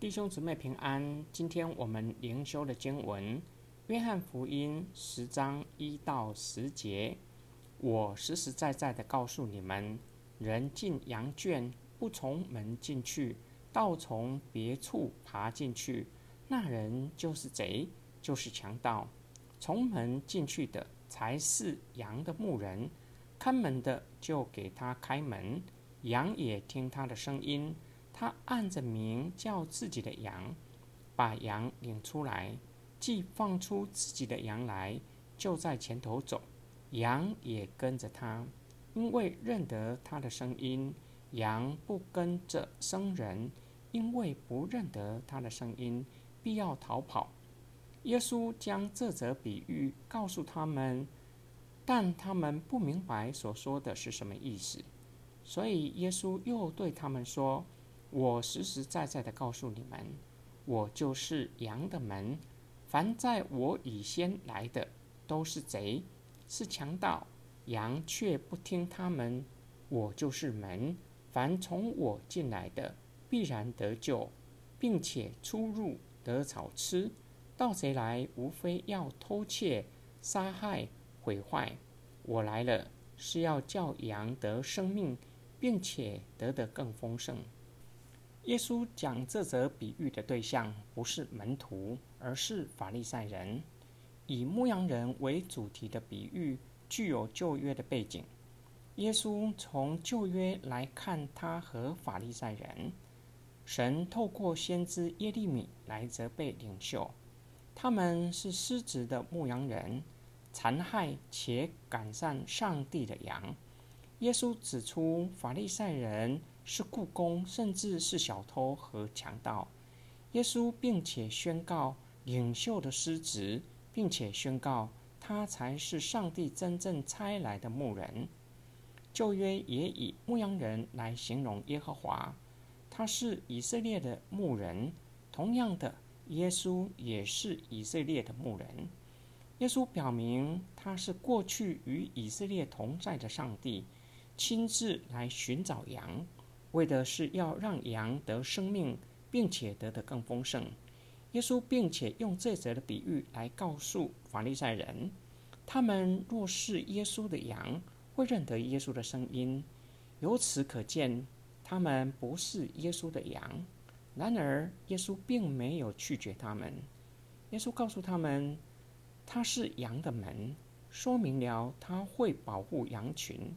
弟兄姊妹平安，今天我们灵修的经文《约翰福音》十章一到十节。我实实在在的告诉你们，人进羊圈不从门进去，倒从别处爬进去，那人就是贼，就是强盗。从门进去的才是羊的牧人，看门的就给他开门，羊也听他的声音。他按着名叫自己的羊，把羊领出来，既放出自己的羊来，就在前头走，羊也跟着他，因为认得他的声音。羊不跟着生人，因为不认得他的声音，必要逃跑。耶稣将这则比喻告诉他们，但他们不明白所说的是什么意思，所以耶稣又对他们说。我实实在在的告诉你们，我就是羊的门。凡在我以先来的，都是贼，是强盗，羊却不听他们。我就是门，凡从我进来的，必然得救，并且出入得草吃。盗贼来，无非要偷窃、杀害、毁坏。我来了，是要叫羊得生命，并且得的更丰盛。耶稣讲这则比喻的对象不是门徒，而是法利赛人。以牧羊人为主题的比喻具有旧约的背景。耶稣从旧约来看他和法利赛人。神透过先知耶利米来责备领袖，他们是失职的牧羊人，残害且赶上上帝的羊。耶稣指出法利赛人。是雇工，甚至是小偷和强盗。耶稣并且宣告领袖的失职，并且宣告他才是上帝真正差来的牧人。旧约也以牧羊人来形容耶和华，他是以色列的牧人。同样的，耶稣也是以色列的牧人。耶稣表明他是过去与以色列同在的上帝，亲自来寻找羊。为的是要让羊得生命，并且得的更丰盛。耶稣并且用这则的比喻来告诉法利赛人：他们若是耶稣的羊，会认得耶稣的声音。由此可见，他们不是耶稣的羊。然而，耶稣并没有拒绝他们。耶稣告诉他们，他是羊的门，说明了他会保护羊群，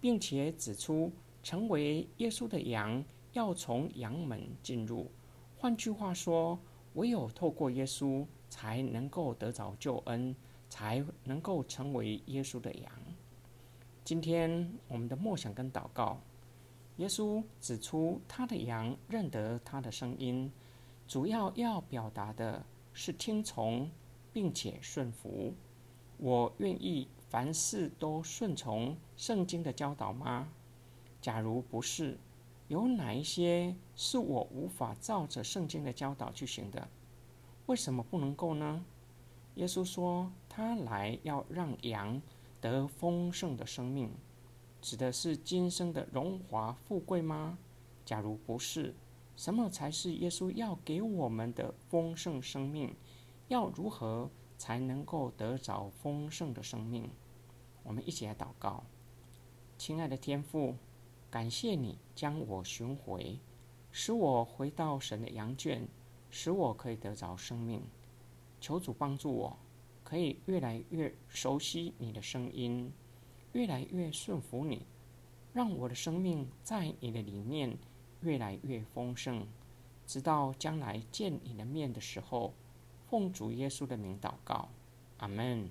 并且指出。成为耶稣的羊，要从羊门进入。换句话说，唯有透过耶稣，才能够得着救恩，才能够成为耶稣的羊。今天我们的默想跟祷告，耶稣指出他的羊认得他的声音，主要要表达的是听从并且顺服。我愿意凡事都顺从圣经的教导吗？假如不是，有哪一些是我无法照着圣经的教导去行的？为什么不能够呢？耶稣说他来要让羊得丰盛的生命，指的是今生的荣华富贵吗？假如不是，什么才是耶稣要给我们的丰盛生命？要如何才能够得着丰盛的生命？我们一起来祷告，亲爱的天父。感谢你将我寻回，使我回到神的羊圈，使我可以得着生命。求主帮助我，可以越来越熟悉你的声音，越来越顺服你，让我的生命在你的里面越来越丰盛，直到将来见你的面的时候，奉主耶稣的名祷告，阿门。